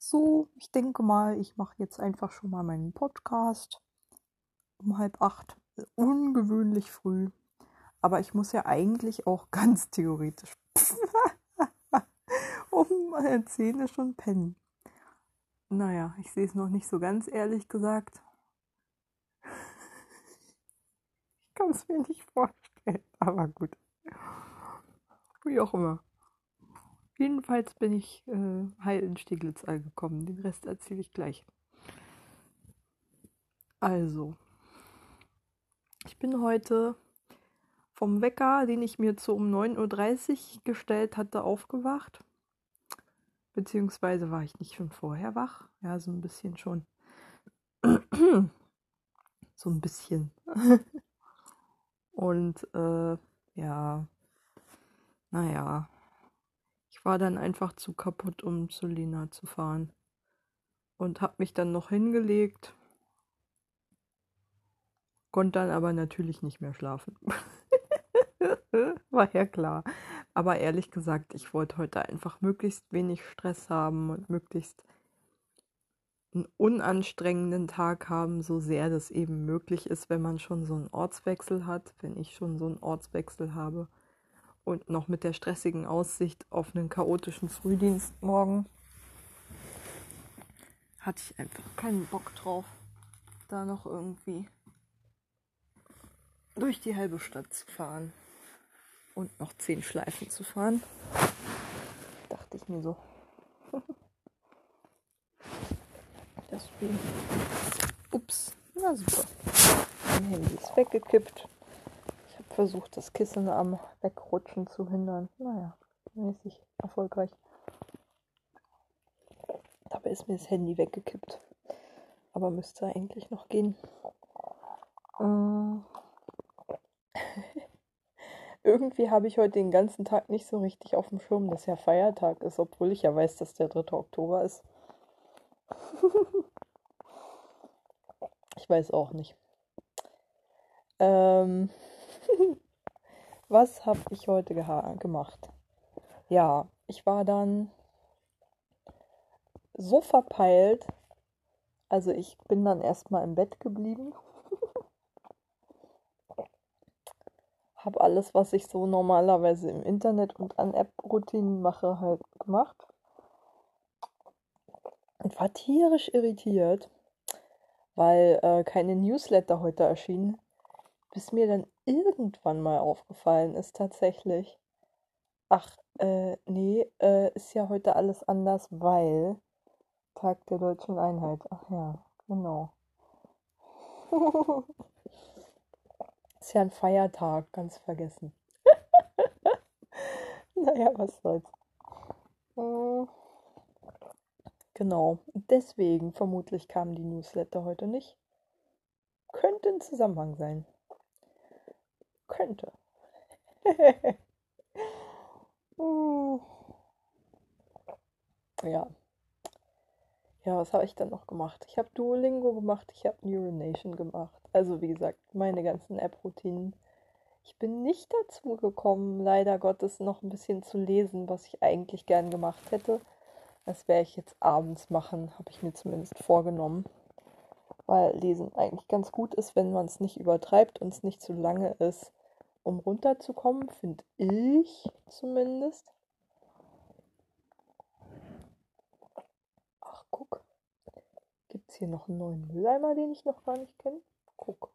So, ich denke mal, ich mache jetzt einfach schon mal meinen Podcast um halb acht. Ungewöhnlich früh. Aber ich muss ja eigentlich auch ganz theoretisch um Zähne schon pennen. Naja, ich sehe es noch nicht so ganz ehrlich gesagt. Ich kann es mir nicht vorstellen, aber gut. Wie auch immer. Jedenfalls bin ich äh, heil in Steglitz angekommen. Den Rest erzähle ich gleich. Also, ich bin heute vom Wecker, den ich mir zu um 9.30 Uhr gestellt hatte, aufgewacht. Beziehungsweise war ich nicht schon vorher wach. Ja, so ein bisschen schon. so ein bisschen. Und äh, ja, naja, war dann einfach zu kaputt, um zu Lina zu fahren. Und hab mich dann noch hingelegt. Konnte dann aber natürlich nicht mehr schlafen. war ja klar. Aber ehrlich gesagt, ich wollte heute einfach möglichst wenig Stress haben und möglichst einen unanstrengenden Tag haben, so sehr das eben möglich ist, wenn man schon so einen Ortswechsel hat, wenn ich schon so einen Ortswechsel habe und noch mit der stressigen Aussicht auf einen chaotischen Frühdienst morgen hatte ich einfach keinen Bock drauf, da noch irgendwie durch die halbe Stadt zu fahren und noch zehn Schleifen zu fahren. Dachte ich mir so. Deswegen. Ups, na super. Mein Handy ist weggekippt versucht, das Kissen am Wegrutschen zu hindern. Naja, mäßig erfolgreich. Dabei ist mir das Handy weggekippt. Aber müsste eigentlich noch gehen. Äh. Irgendwie habe ich heute den ganzen Tag nicht so richtig auf dem Schirm, dass ja Feiertag ist, obwohl ich ja weiß, dass der 3. Oktober ist. ich weiß auch nicht. Ähm. Was habe ich heute gemacht? Ja, ich war dann so verpeilt. Also ich bin dann erstmal im Bett geblieben. habe alles, was ich so normalerweise im Internet und an App-Routinen mache, halt gemacht. Und war tierisch irritiert, weil äh, keine Newsletter heute erschienen bis mir dann irgendwann mal aufgefallen ist tatsächlich. Ach, äh, nee, äh, ist ja heute alles anders, weil Tag der Deutschen Einheit. Ach ja, genau. ist ja ein Feiertag, ganz vergessen. naja, was soll's. Hm. Genau, deswegen vermutlich kamen die Newsletter heute nicht. Könnte ein Zusammenhang sein könnte. ja. Ja, was habe ich dann noch gemacht? Ich habe Duolingo gemacht, ich habe Neuronation gemacht. Also wie gesagt, meine ganzen App-Routinen. Ich bin nicht dazu gekommen, leider Gottes noch ein bisschen zu lesen, was ich eigentlich gern gemacht hätte. Das werde ich jetzt abends machen, habe ich mir zumindest vorgenommen. Weil Lesen eigentlich ganz gut ist, wenn man es nicht übertreibt und es nicht zu lange ist um runterzukommen, finde ich zumindest. Ach, guck. Gibt es hier noch einen neuen Mülleimer, den ich noch gar nicht kenne? Guck.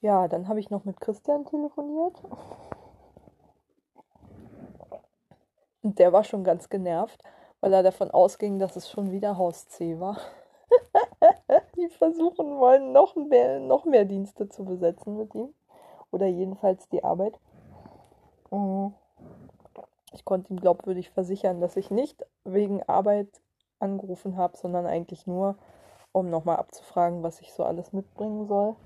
Ja, dann habe ich noch mit Christian telefoniert. Und der war schon ganz genervt, weil er davon ausging, dass es schon wieder Haus C war. Die versuchen wollen, noch mehr, noch mehr Dienste zu besetzen mit ihm. Oder jedenfalls die Arbeit. Mhm. Ich konnte ihm glaubwürdig versichern, dass ich nicht wegen Arbeit angerufen habe, sondern eigentlich nur, um nochmal abzufragen, was ich so alles mitbringen soll,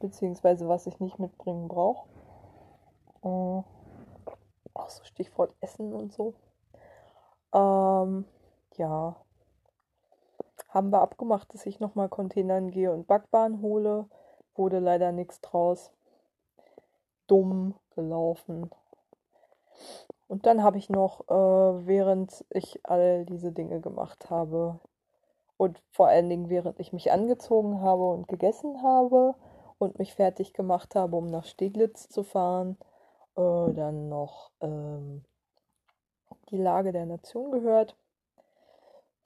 beziehungsweise was ich nicht mitbringen brauche. Mhm. Auch so Stichwort Essen und so. Ähm, ja. Haben wir abgemacht, dass ich nochmal Containern gehe und Backwaren hole. Wurde leider nichts draus dumm gelaufen. Und dann habe ich noch, äh, während ich all diese Dinge gemacht habe und vor allen Dingen während ich mich angezogen habe und gegessen habe und mich fertig gemacht habe, um nach Steglitz zu fahren, äh, dann noch ähm, die Lage der Nation gehört,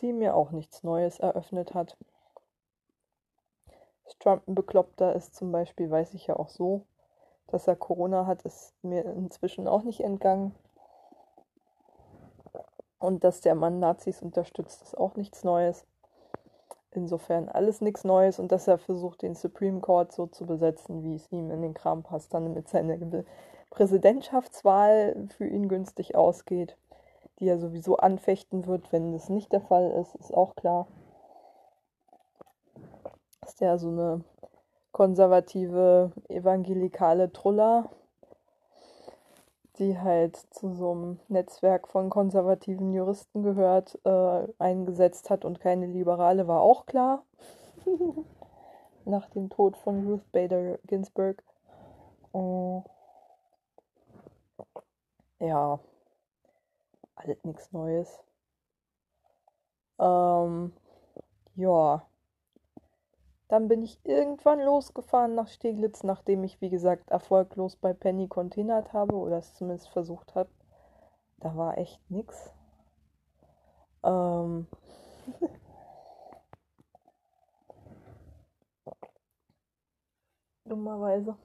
die mir auch nichts Neues eröffnet hat. Dass Trump ein Bekloppter ist zum Beispiel, weiß ich ja auch so. Dass er Corona hat, ist mir inzwischen auch nicht entgangen. Und dass der Mann Nazis unterstützt, ist auch nichts Neues. Insofern alles nichts Neues und dass er versucht, den Supreme Court so zu besetzen, wie es ihm in den Kram passt, dann mit seiner Präsidentschaftswahl für ihn günstig ausgeht, die er sowieso anfechten wird, wenn das nicht der Fall ist, ist auch klar. Ist der so eine konservative, evangelikale Truller, die halt zu so einem Netzwerk von konservativen Juristen gehört, äh, eingesetzt hat und keine Liberale, war auch klar. Nach dem Tod von Ruth Bader Ginsburg. Oh. Ja, alles nichts Neues. Ähm, ja. Dann bin ich irgendwann losgefahren nach Steglitz, nachdem ich, wie gesagt, erfolglos bei Penny containert habe oder es zumindest versucht habe. Da war echt nix. Ähm. Dummerweise.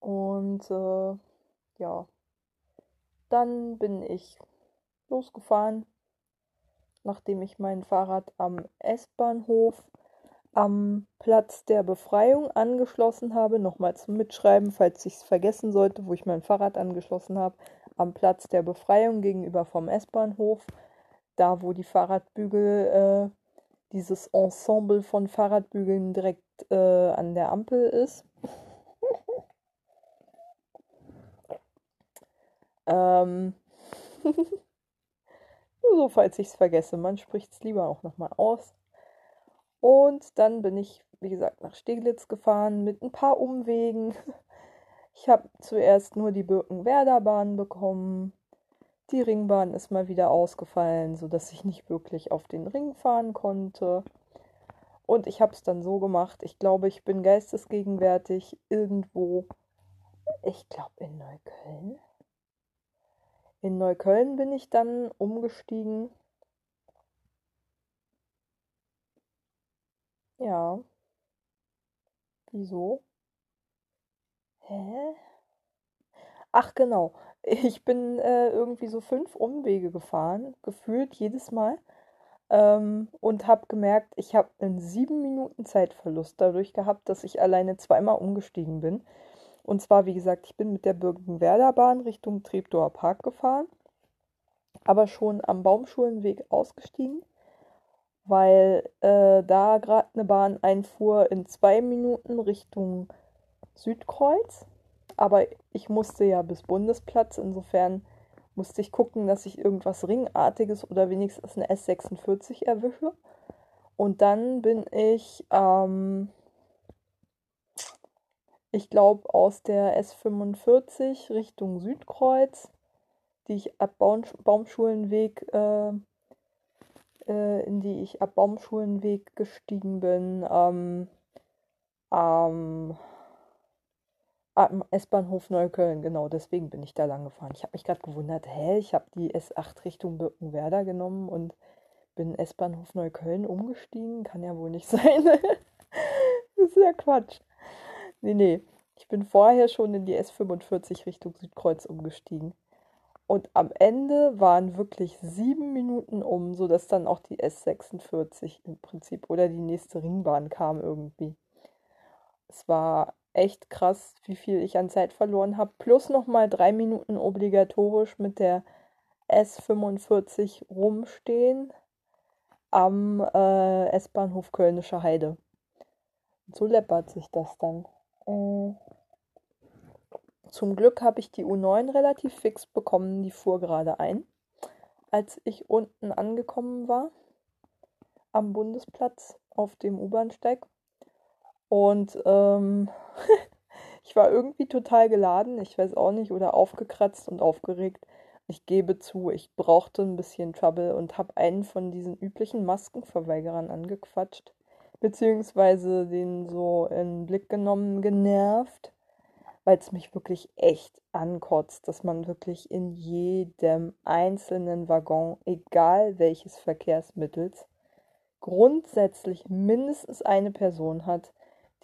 Und äh, ja, dann bin ich losgefahren, nachdem ich mein Fahrrad am S-Bahnhof am Platz der Befreiung angeschlossen habe. Nochmal zum Mitschreiben, falls ich es vergessen sollte, wo ich mein Fahrrad angeschlossen habe. Am Platz der Befreiung gegenüber vom S-Bahnhof. Da, wo die Fahrradbügel, äh, dieses Ensemble von Fahrradbügeln direkt äh, an der Ampel ist. ähm. so, falls ich es vergesse. Man spricht es lieber auch nochmal aus. Und dann bin ich, wie gesagt, nach Steglitz gefahren mit ein paar Umwegen. Ich habe zuerst nur die Birkenwerder Bahn bekommen. Die Ringbahn ist mal wieder ausgefallen, sodass ich nicht wirklich auf den Ring fahren konnte. Und ich habe es dann so gemacht. Ich glaube, ich bin geistesgegenwärtig irgendwo. Ich glaube in Neukölln. In Neukölln bin ich dann umgestiegen Ja. Wieso? Hä? Ach genau. Ich bin äh, irgendwie so fünf Umwege gefahren, gefühlt jedes Mal. Ähm, und habe gemerkt, ich habe einen sieben Minuten Zeitverlust dadurch gehabt, dass ich alleine zweimal umgestiegen bin. Und zwar, wie gesagt, ich bin mit der Birkenwerder Bahn Richtung Treptower Park gefahren, aber schon am Baumschulenweg ausgestiegen weil äh, da gerade eine Bahn einfuhr in zwei Minuten Richtung Südkreuz. Aber ich musste ja bis Bundesplatz, insofern musste ich gucken, dass ich irgendwas Ringartiges oder wenigstens eine S46 erwische. Und dann bin ich, ähm, ich glaube, aus der S45 Richtung Südkreuz, die ich ab Baum Baumschulenweg äh, äh, in die ich ab Baumschulenweg gestiegen bin, ähm, am, S-Bahnhof Neukölln, genau, deswegen bin ich da lang gefahren. Ich habe mich gerade gewundert, hä, ich habe die S8 Richtung Birkenwerder genommen und bin S-Bahnhof Neukölln umgestiegen, kann ja wohl nicht sein. das ist ja Quatsch. Nee, nee, ich bin vorher schon in die S45 Richtung Südkreuz umgestiegen. Und am Ende waren wirklich sieben Minuten um, sodass dann auch die S46 im Prinzip oder die nächste Ringbahn kam irgendwie. Es war echt krass, wie viel ich an Zeit verloren habe. Plus nochmal drei Minuten obligatorisch mit der S45 rumstehen am äh, S-Bahnhof Kölnische Heide. So läppert sich das dann. Äh. Zum Glück habe ich die U9 relativ fix bekommen, die fuhr gerade ein, als ich unten angekommen war am Bundesplatz auf dem U-Bahnsteig. Und ähm, Ich war irgendwie total geladen, ich weiß auch nicht, oder aufgekratzt und aufgeregt. Ich gebe zu, ich brauchte ein bisschen Trouble und habe einen von diesen üblichen Maskenverweigerern angequatscht, beziehungsweise den so in den Blick genommen, genervt, weil es mich wirklich echt ankotzt, dass man wirklich in jedem einzelnen Waggon, egal welches Verkehrsmittels, grundsätzlich mindestens eine Person hat,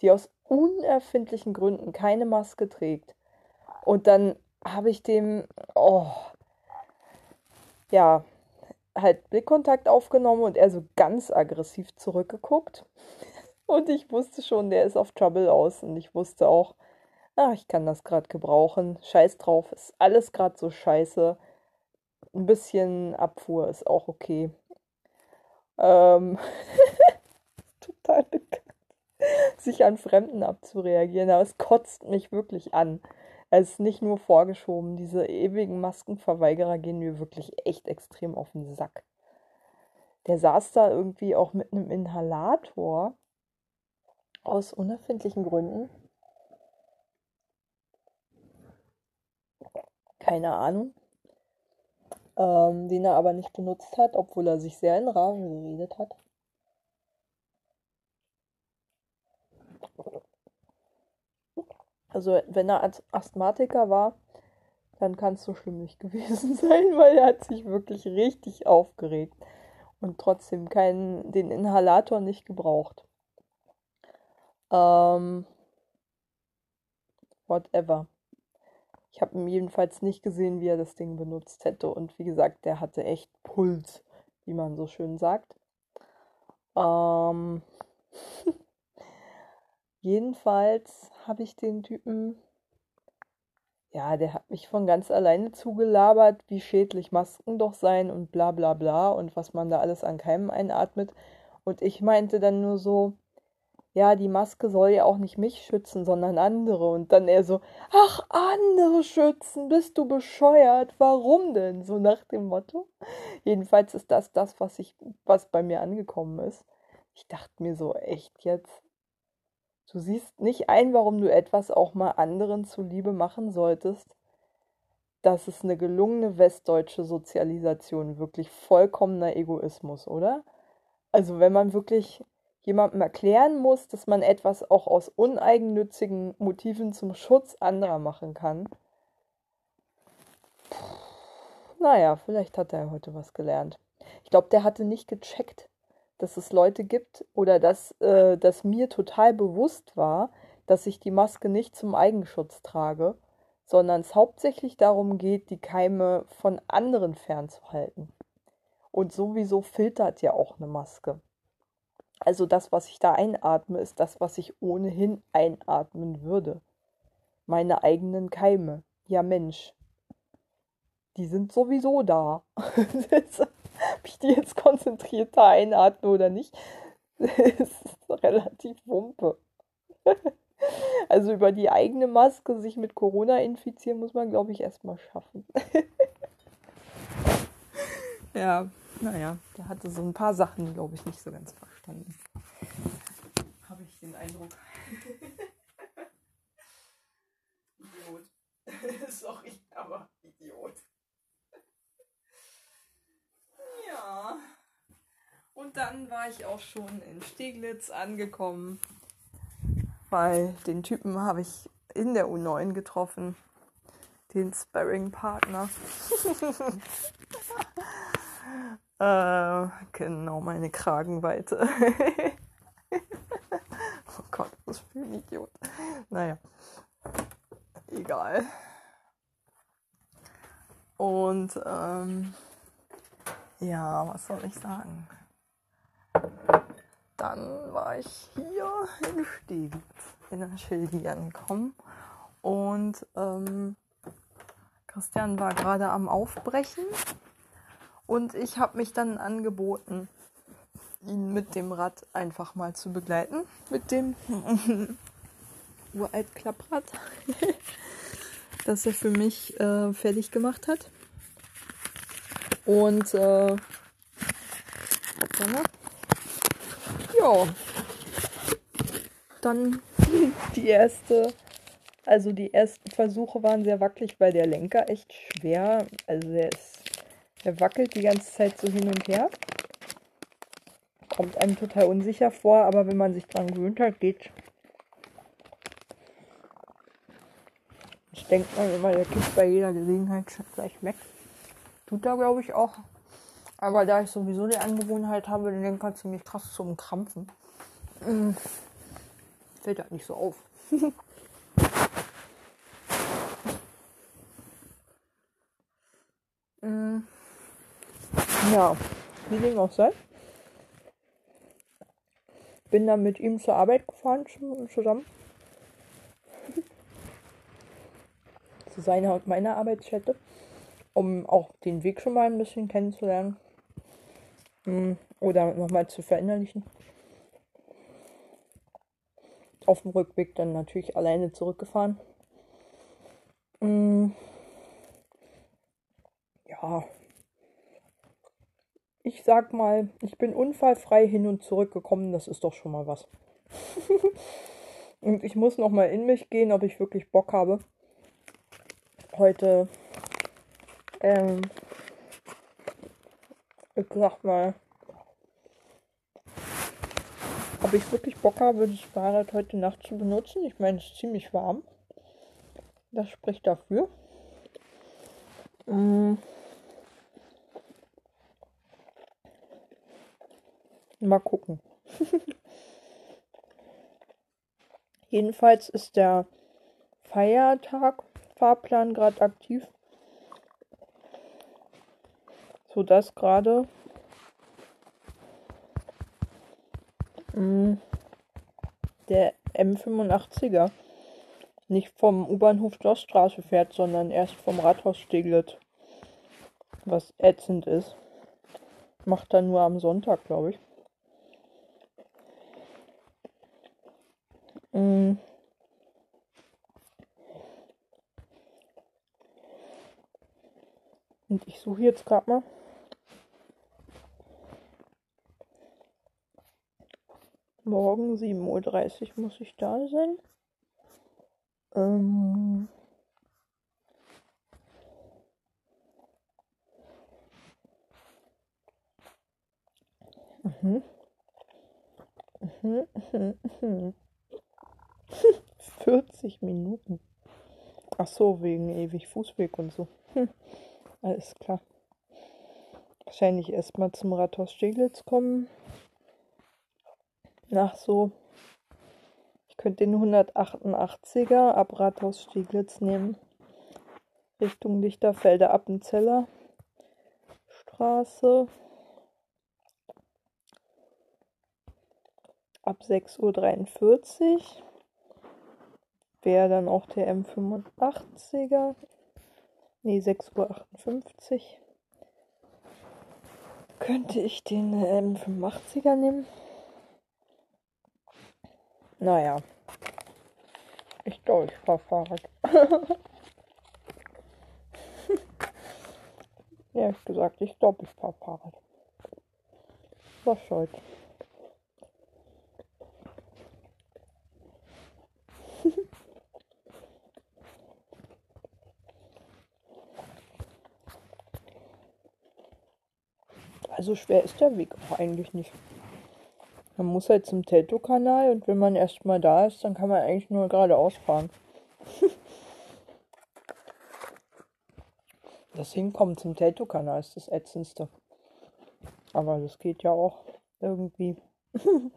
die aus unerfindlichen Gründen keine Maske trägt. Und dann habe ich dem, oh, ja, halt Blickkontakt aufgenommen und er so ganz aggressiv zurückgeguckt. Und ich wusste schon, der ist auf Trouble aus. Und ich wusste auch, ach, ich kann das gerade gebrauchen. Scheiß drauf, ist alles gerade so scheiße. Ein bisschen Abfuhr ist auch okay. Ähm, total bekannt, sich an Fremden abzureagieren, aber es kotzt mich wirklich an. Es ist nicht nur vorgeschoben, diese ewigen Maskenverweigerer gehen mir wirklich echt extrem auf den Sack. Der saß da irgendwie auch mit einem Inhalator aus unerfindlichen Gründen. Keine Ahnung ähm, den er aber nicht benutzt hat, obwohl er sich sehr in Rage geredet hat. Also wenn er Asthmatiker war, dann kann es so schlimm nicht gewesen sein, weil er hat sich wirklich richtig aufgeregt und trotzdem keinen, den Inhalator nicht gebraucht. Ähm, whatever. Ich habe jedenfalls nicht gesehen, wie er das Ding benutzt hätte. Und wie gesagt, der hatte echt Puls, wie man so schön sagt. Ähm jedenfalls habe ich den Typen, ja, der hat mich von ganz alleine zugelabert, wie schädlich Masken doch seien und bla bla bla und was man da alles an Keimen einatmet. Und ich meinte dann nur so, ja, die Maske soll ja auch nicht mich schützen, sondern andere. Und dann er so, ach, andere schützen, bist du bescheuert? Warum denn? So nach dem Motto. Jedenfalls ist das das, was ich, was bei mir angekommen ist. Ich dachte mir so, echt jetzt? Du siehst nicht ein, warum du etwas auch mal anderen zuliebe machen solltest. Das ist eine gelungene westdeutsche Sozialisation, wirklich vollkommener Egoismus, oder? Also wenn man wirklich jemandem erklären muss, dass man etwas auch aus uneigennützigen Motiven zum Schutz anderer machen kann. Puh, naja, vielleicht hat er heute was gelernt. Ich glaube, der hatte nicht gecheckt, dass es Leute gibt oder dass, äh, dass mir total bewusst war, dass ich die Maske nicht zum Eigenschutz trage, sondern es hauptsächlich darum geht, die Keime von anderen fernzuhalten. Und sowieso filtert ja auch eine Maske. Also das, was ich da einatme, ist das, was ich ohnehin einatmen würde. Meine eigenen Keime. Ja Mensch. Die sind sowieso da. Ob ich die jetzt konzentrierter einatme oder nicht, ist relativ wumpe. Also über die eigene Maske sich mit Corona infizieren, muss man, glaube ich, erstmal schaffen. ja, naja, der hatte so ein paar Sachen, glaube ich, nicht so ganz verstanden. Habe ich den Eindruck. Idiot. Sorry, aber Idiot. Und dann war ich auch schon in Steglitz angekommen, weil den Typen habe ich in der U9 getroffen, den Sparring-Partner. Äh, genau, meine Kragenweite. oh Gott, was für ein Idiot. Naja, egal. Und ähm, ja, was soll ich sagen? Dann war ich hier in Steglitz, in der Schildi angekommen. Und ähm, Christian war gerade am Aufbrechen und ich habe mich dann angeboten, ihn mit dem Rad einfach mal zu begleiten. Mit dem uralt Klapprad, das er für mich äh, fertig gemacht hat. Und äh, ja, dann die erste Also die ersten Versuche waren sehr wackelig, weil der Lenker echt schwer, also der ist, der wackelt die ganze Zeit so hin und her. Kommt einem total unsicher vor, aber wenn man sich dran gewöhnt hat, geht. Ich denke mal immer, der kippt bei jeder Gelegenheit gleich weg. Tut er, glaube ich, auch. Aber da ich sowieso die Angewohnheit habe, den Lenker ziemlich krass zu umkrampfen, mm, fällt das nicht so auf. Mm, ja, wie dem auch sei. Bin dann mit ihm zur Arbeit gefahren zusammen. Zu seiner und meiner Arbeitsstätte um auch den Weg schon mal ein bisschen kennenzulernen mm, oder nochmal zu verinnerlichen. Auf dem Rückweg dann natürlich alleine zurückgefahren. Mm. Ja, ich sag mal, ich bin unfallfrei hin und zurück gekommen, das ist doch schon mal was. und ich muss noch mal in mich gehen, ob ich wirklich Bock habe, heute ähm, ich sag mal, ob ich wirklich Bock habe, das Fahrrad heute Nacht zu benutzen. Ich meine, es ist ziemlich warm. Das spricht dafür. Ähm, mal gucken. Jedenfalls ist der Feiertag Fahrplan gerade aktiv sodass gerade hm, der M85er nicht vom U-Bahnhof Schlossstraße fährt, sondern erst vom Rathaus Steglitz. Was ätzend ist. Macht er nur am Sonntag, glaube ich. Mm. Und ich suche jetzt gerade mal. Morgen 7.30 Uhr muss ich da sein. Ähm mhm. Mhm, mhm, mhm. 40 Minuten. Ach so, wegen ewig Fußweg und so. Hm. Alles klar. Wahrscheinlich erstmal zum Rathaus Steglitz kommen nach so, ich könnte den 188er ab Rathaus Stieglitz nehmen. Richtung Lichterfelder Appenzeller Straße. Ab 6.43 Uhr wäre dann auch der M85er. Ne, 6.58 Uhr. Könnte ich den M85er nehmen? Naja. Ich ich fahre Fahrrad. ja, ich gesagt, ich glaube, ich fahre Fahrrad. Was soll's. also schwer ist der Weg auch eigentlich nicht. Man muss halt zum Teltow-Kanal und wenn man erstmal da ist, dann kann man eigentlich nur geradeaus fahren. das Hinkommen zum Teltow-Kanal ist das ätzendste. Aber das geht ja auch irgendwie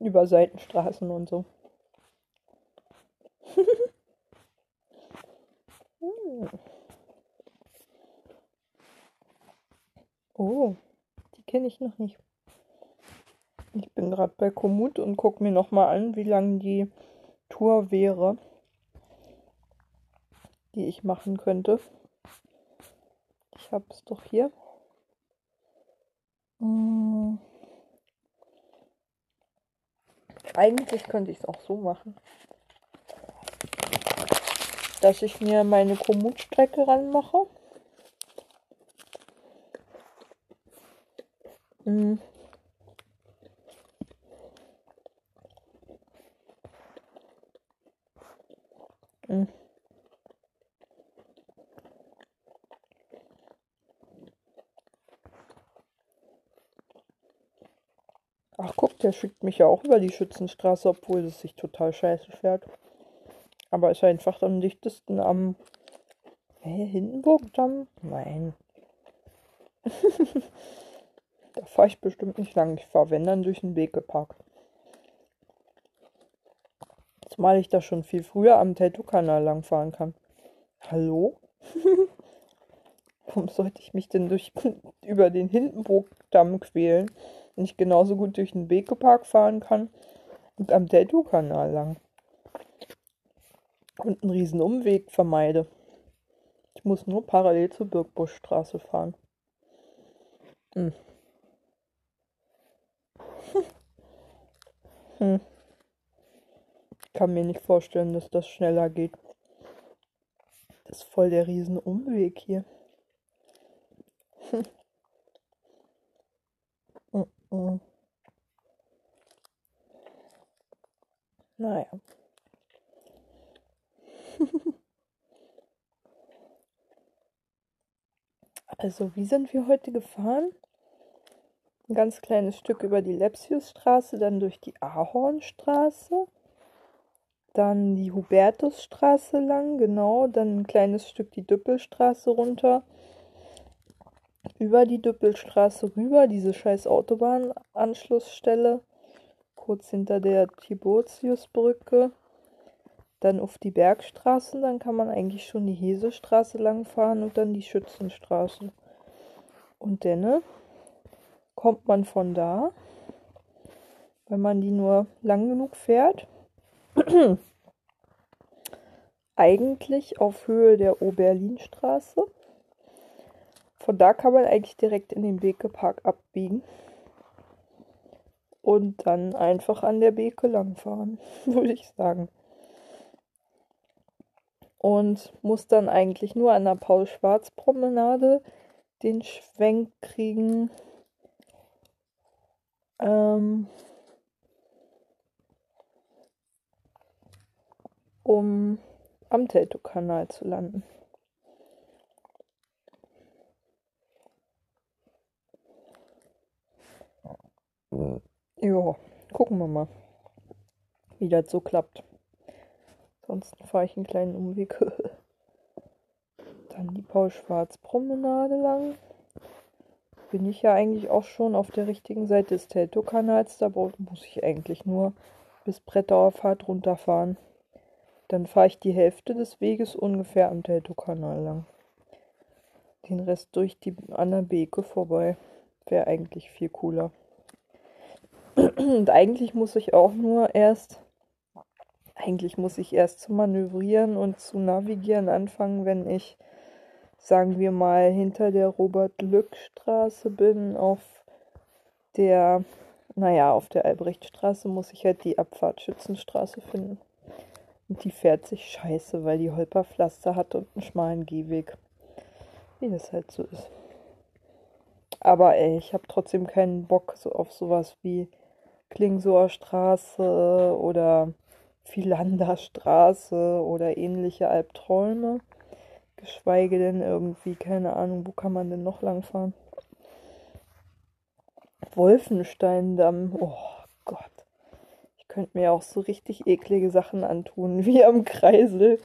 über Seitenstraßen und so. oh, die kenne ich noch nicht. Ich bin gerade bei Komoot und gucke mir nochmal an, wie lang die Tour wäre, die ich machen könnte. Ich habe es doch hier. Hm. Eigentlich könnte ich es auch so machen, dass ich mir meine Komoot-Strecke ranmache. Hm. Ach guck, der schickt mich ja auch über die Schützenstraße, obwohl es sich total scheiße fährt. Aber ist einfach am dichtesten am Hä, Hindenburgdamm? Nein. da fahre ich bestimmt nicht lang. Ich fahre, wenn, dann durch den Wegepark. Zumal ich da schon viel früher am Tattoo-Kanal langfahren kann. Hallo? Warum sollte ich mich denn durch, über den Hindenburgdamm quälen, wenn ich genauso gut durch den Bekepark fahren kann und am Tattoo-Kanal lang? Und einen riesen Umweg vermeide. Ich muss nur parallel zur Birkbuschstraße fahren. Hm. hm. Ich kann mir nicht vorstellen, dass das schneller geht. Das ist voll der riesen Umweg hier. Mm Naja. also, wie sind wir heute gefahren? Ein ganz kleines Stück über die Lepsiusstraße, dann durch die Ahornstraße, dann die Hubertusstraße lang, genau, dann ein kleines Stück die Düppelstraße runter über die Düppelstraße rüber, diese scheiß Autobahnanschlussstelle, kurz hinter der Tiburtiusbrücke, dann auf die Bergstraßen, dann kann man eigentlich schon die Hesestraße langfahren und dann die Schützenstraße. Und dann kommt man von da, wenn man die nur lang genug fährt, eigentlich auf Höhe der Oberlinstraße. Von da kann man eigentlich direkt in den Bekepark abbiegen. Und dann einfach an der Beke langfahren, würde ich sagen. Und muss dann eigentlich nur an der Paul-Schwarz-Promenade den Schwenk kriegen. Ähm, um am Teltow-Kanal zu landen. Ja, gucken wir mal, wie das so klappt. Ansonsten fahre ich einen kleinen Umweg. Dann die Paul-Schwarz-Promenade lang. Bin ich ja eigentlich auch schon auf der richtigen Seite des Teltow-Kanals. Da muss ich eigentlich nur bis Brettauer Fahrt runterfahren. Dann fahre ich die Hälfte des Weges ungefähr am Teltow-Kanal lang. Den Rest durch die Anna Beke vorbei. Wäre eigentlich viel cooler. Und eigentlich muss ich auch nur erst, eigentlich muss ich erst zu manövrieren und zu navigieren anfangen, wenn ich, sagen wir mal, hinter der Robert-Lück-Straße bin, auf der, naja, auf der Albrechtstraße muss ich halt die Abfahrtschützenstraße finden. Und die fährt sich scheiße, weil die Holperpflaster hat und einen schmalen Gehweg. Wie das halt so ist. Aber ey, ich habe trotzdem keinen Bock so auf sowas wie Klingsoer Straße oder Philander Straße oder ähnliche Albträume. Geschweige denn irgendwie, keine Ahnung, wo kann man denn noch langfahren? Wolfensteindamm, oh Gott. Ich könnte mir auch so richtig eklige Sachen antun, wie am Kreisel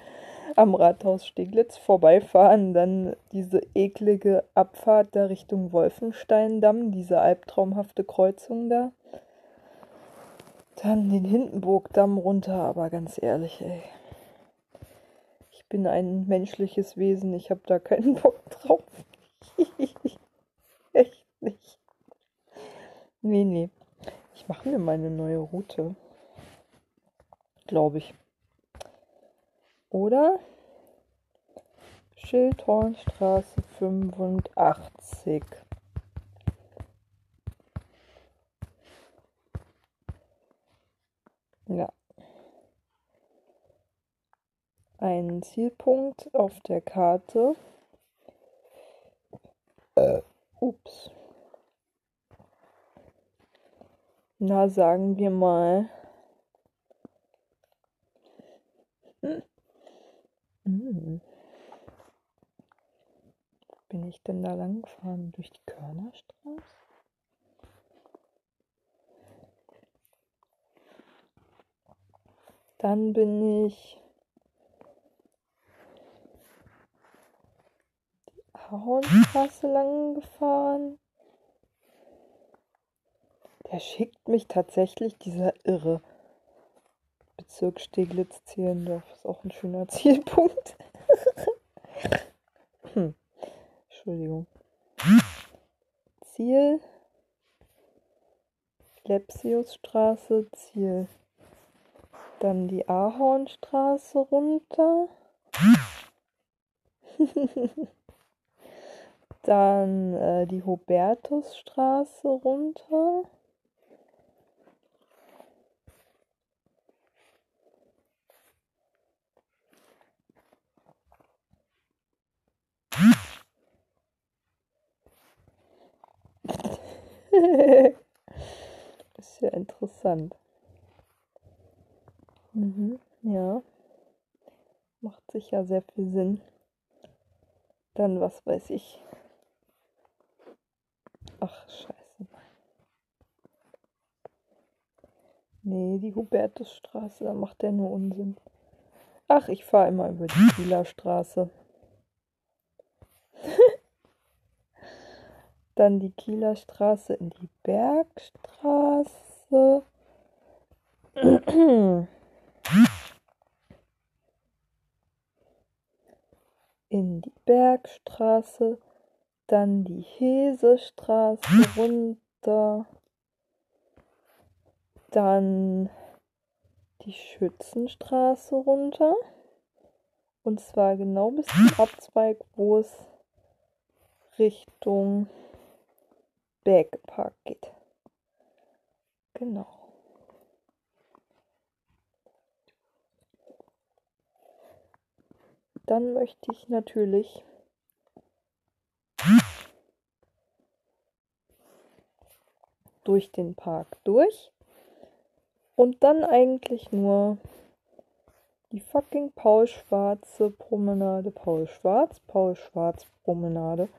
am Rathaus Steglitz vorbeifahren, dann diese eklige Abfahrt da Richtung Wolfensteindamm, diese albtraumhafte Kreuzung da. Dann den Hindenburgdamm runter, aber ganz ehrlich, ey. Ich bin ein menschliches Wesen, ich habe da keinen Bock drauf. Echt nicht. Nee, nee. Ich mache mir meine neue Route. Glaube ich. Oder? Schildhornstraße 85. Ja. Ein Zielpunkt auf der Karte. Äh, ups. Na, sagen wir mal. Hm. Bin ich denn da lang gefahren? Durch die Körnerstraße? Dann bin ich die Ahornstraße lang gefahren. Der schickt mich tatsächlich, dieser Irre. Bezirk Steglitz-Zehlendorf ist auch ein schöner Zielpunkt. hm. Entschuldigung. Ziel Lepsiusstraße, Ziel. Dann die Ahornstraße runter. Dann äh, die Hubertusstraße runter. ist ja interessant. Mhm, ja. Macht sicher sehr viel Sinn. Dann, was weiß ich. Ach, scheiße. Nee, die Hubertusstraße, da macht der nur Unsinn. Ach, ich fahre immer über die Kieler Straße. Dann die Kieler Straße in die Bergstraße. in die Bergstraße, dann die Hesestraße runter, dann die Schützenstraße runter. Und zwar genau bis zum Abzweig, wo es Richtung Bergpark geht. Genau. Dann möchte ich natürlich durch den Park durch und dann eigentlich nur die fucking Paul Schwarze Promenade, Paul Schwarz, Paul Schwarz Promenade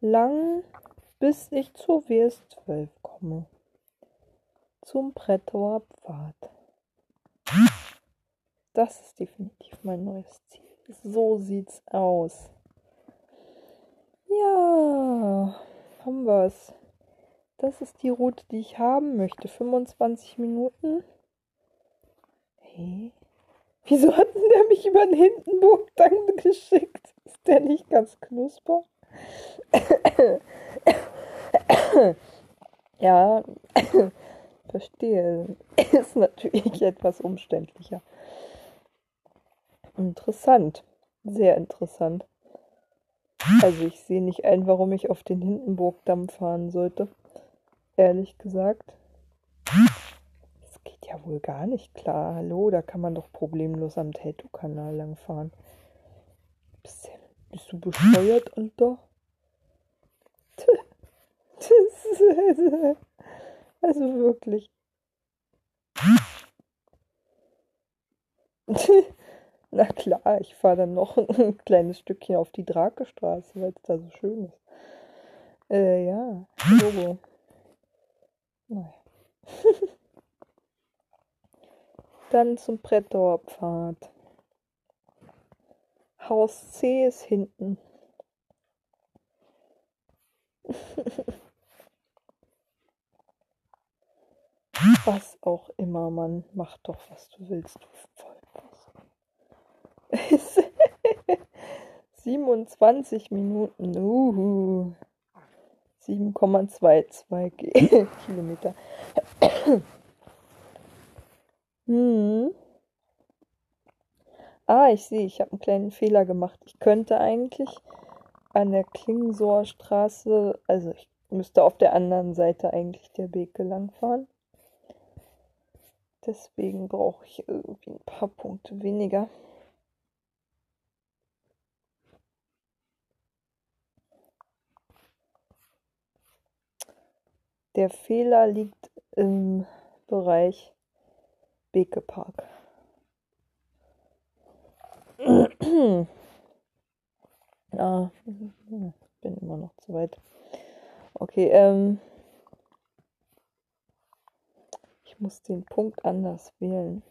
lang bis ich zur WS12 komme. Zum Brettauer Pfad. Das ist definitiv mein neues Ziel. So sieht's aus. Ja, haben wir's. Das ist die Route, die ich haben möchte. 25 Minuten. Hey. Wieso hat denn der mich über den Hindenburg dann geschickt? Ist der nicht ganz knusper? ja, verstehe. Ist natürlich etwas umständlicher. Interessant. Sehr interessant. Also ich sehe nicht ein, warum ich auf den Hindenburgdamm fahren sollte. Ehrlich gesagt. Das geht ja wohl gar nicht klar. Hallo, da kann man doch problemlos am Tato-Kanal langfahren. Bist, bist du bescheuert, Alter? also wirklich. Na klar, ich fahre dann noch ein kleines Stückchen auf die Drakestraße, weil es da so schön ist. Äh, ja, Logo. Naja. dann zum Brettauer Pfad. Haus C ist hinten. was auch immer, man macht doch, was du willst, du Vollpost. 27 Minuten, uhu. 7,22 Kilometer. hm. Ah, ich sehe, ich habe einen kleinen Fehler gemacht. Ich könnte eigentlich an der Klingsoer Straße, also ich müsste auf der anderen Seite eigentlich der Beke langfahren. Deswegen brauche ich irgendwie ein paar Punkte weniger. Der Fehler liegt im Bereich Beke Park. ah, bin immer noch zu weit. Okay, ähm. Ich muss den Punkt anders wählen.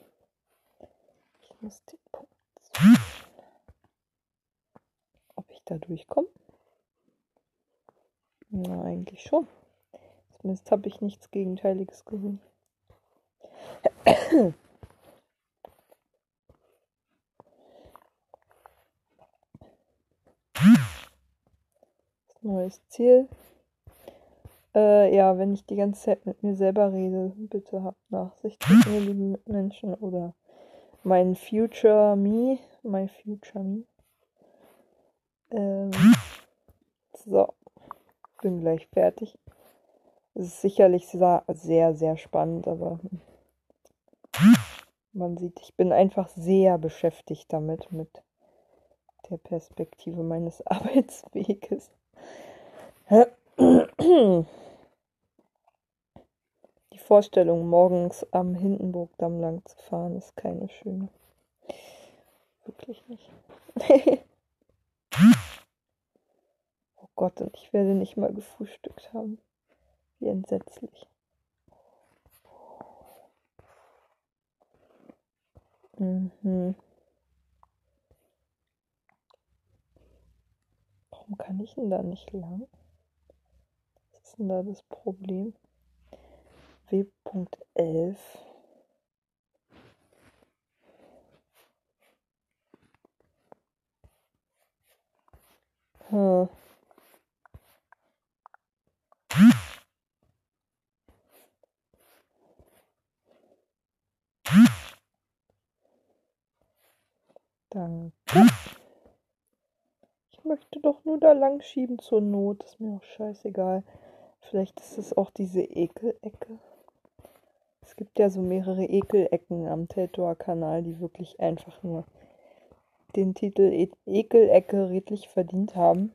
muss den Punkt. Ob ich da durchkomme? Na, eigentlich schon. Zumindest habe ich nichts Gegenteiliges gesehen. Neues Ziel. Äh, ja, wenn ich die ganze Zeit mit mir selber rede, bitte habt Nachsicht mit mir, lieben Mitmenschen, oder mein Future Me, my Future Me. Ähm, so, bin gleich fertig. Es ist sicherlich sehr, sehr, spannend, aber man sieht, ich bin einfach sehr beschäftigt damit, mit der Perspektive meines Arbeitsweges. Die Vorstellung, morgens am Hindenburgdamm lang zu fahren, ist keine schöne. Wirklich nicht. oh Gott, und ich werde nicht mal gefrühstückt haben. Wie entsetzlich. Mhm. Warum kann ich denn da nicht lang? Was ist denn da das Problem? W.11 hm. Danke. Ich möchte doch nur da lang schieben zur Not. Ist mir auch scheißegal. Vielleicht ist es auch diese Ekelecke. Es gibt ja so mehrere Ekelecken am Teltower-Kanal, die wirklich einfach nur den Titel e Ekelecke redlich verdient haben.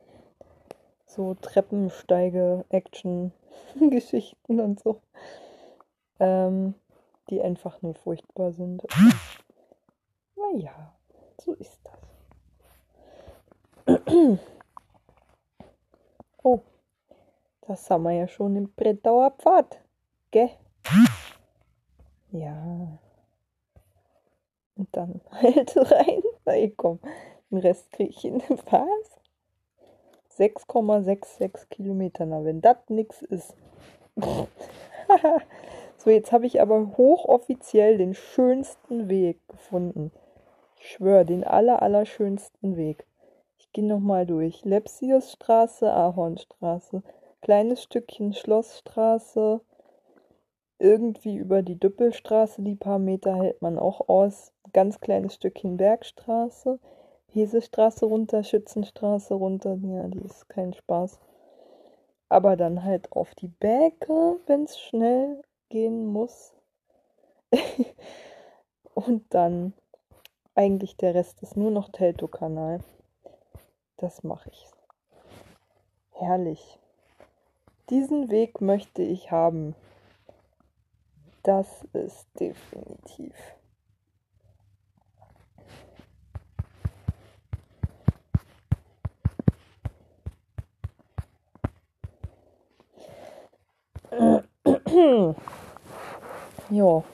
So Treppensteige, Action-Geschichten und so. Ähm, die einfach nur furchtbar sind. Naja, so ist das. Oh, das haben wir ja schon im Brettauer Pfad, gell? Ja. Und dann halt rein. Na, komm, den Rest kriege ich in den Was? 6,66 Kilometer. Na, wenn das nix ist. so, jetzt habe ich aber hochoffiziell den schönsten Weg gefunden. Ich schwöre, den aller, allerschönsten Weg. Ich gehe nochmal durch. Lepsiusstraße, Ahornstraße. Kleines Stückchen Schlossstraße. Irgendwie über die Düppelstraße, die paar Meter hält man auch aus. Ganz kleines Stückchen Bergstraße. Hesestraße runter, Schützenstraße runter. Ja, die ist kein Spaß. Aber dann halt auf die Bäcke, wenn es schnell gehen muss. Und dann eigentlich der Rest ist nur noch Teltow-Kanal. Das mache ich. Herrlich. Diesen Weg möchte ich haben. Das ist definitiv. ja,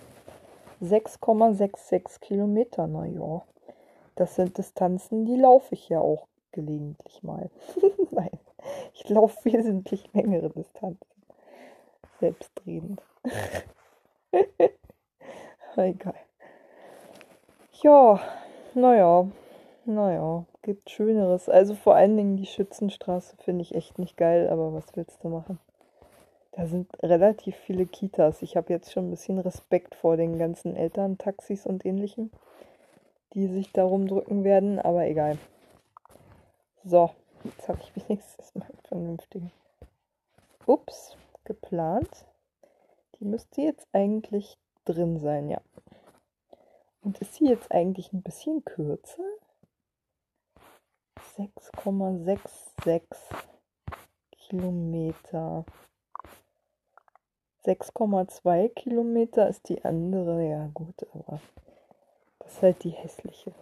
6,66 Kilometer, na ja. Das sind Distanzen, die laufe ich ja auch gelegentlich mal. Nein, ich laufe wesentlich längere Distanzen. Selbstredend. Egal. Ja, naja, naja, gibt Schöneres. Also vor allen Dingen die Schützenstraße finde ich echt nicht geil, aber was willst du machen? Da sind relativ viele Kitas. Ich habe jetzt schon ein bisschen Respekt vor den ganzen Elterntaxis und ähnlichen, die sich darum drücken werden, aber egal. So, jetzt habe ich wenigstens mal vernünftigen. Ups, geplant. Die müsste jetzt eigentlich drin sein, ja. Und ist sie jetzt eigentlich ein bisschen kürzer? 6,66 Kilometer. 6,2 Kilometer ist die andere. Ja gut, aber das ist halt die hässliche.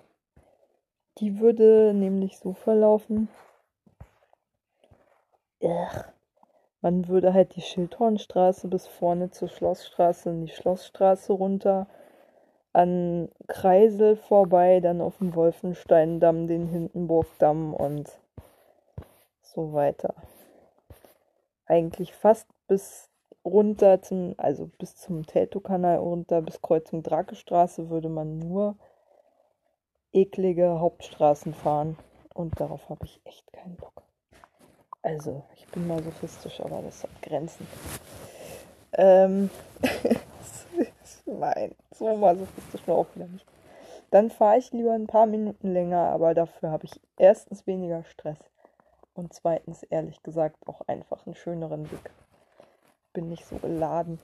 Die würde nämlich so verlaufen. Ugh. Man würde halt die Schildhornstraße bis vorne zur Schlossstraße in die Schlossstraße runter an Kreisel vorbei, dann auf dem Wolfensteindamm, den Hindenburgdamm und so weiter. Eigentlich fast bis runter zum, also bis zum Teltow-Kanal runter, bis Kreuzung Drakestraße würde man nur eklige Hauptstraßen fahren. Und darauf habe ich echt keinen Bock. Also, ich bin masochistisch, aber das hat Grenzen. Ähm, nein, so masochistisch war auch wieder nicht. Dann fahre ich lieber ein paar Minuten länger, aber dafür habe ich erstens weniger Stress und zweitens, ehrlich gesagt, auch einfach einen schöneren Blick. Bin nicht so geladen.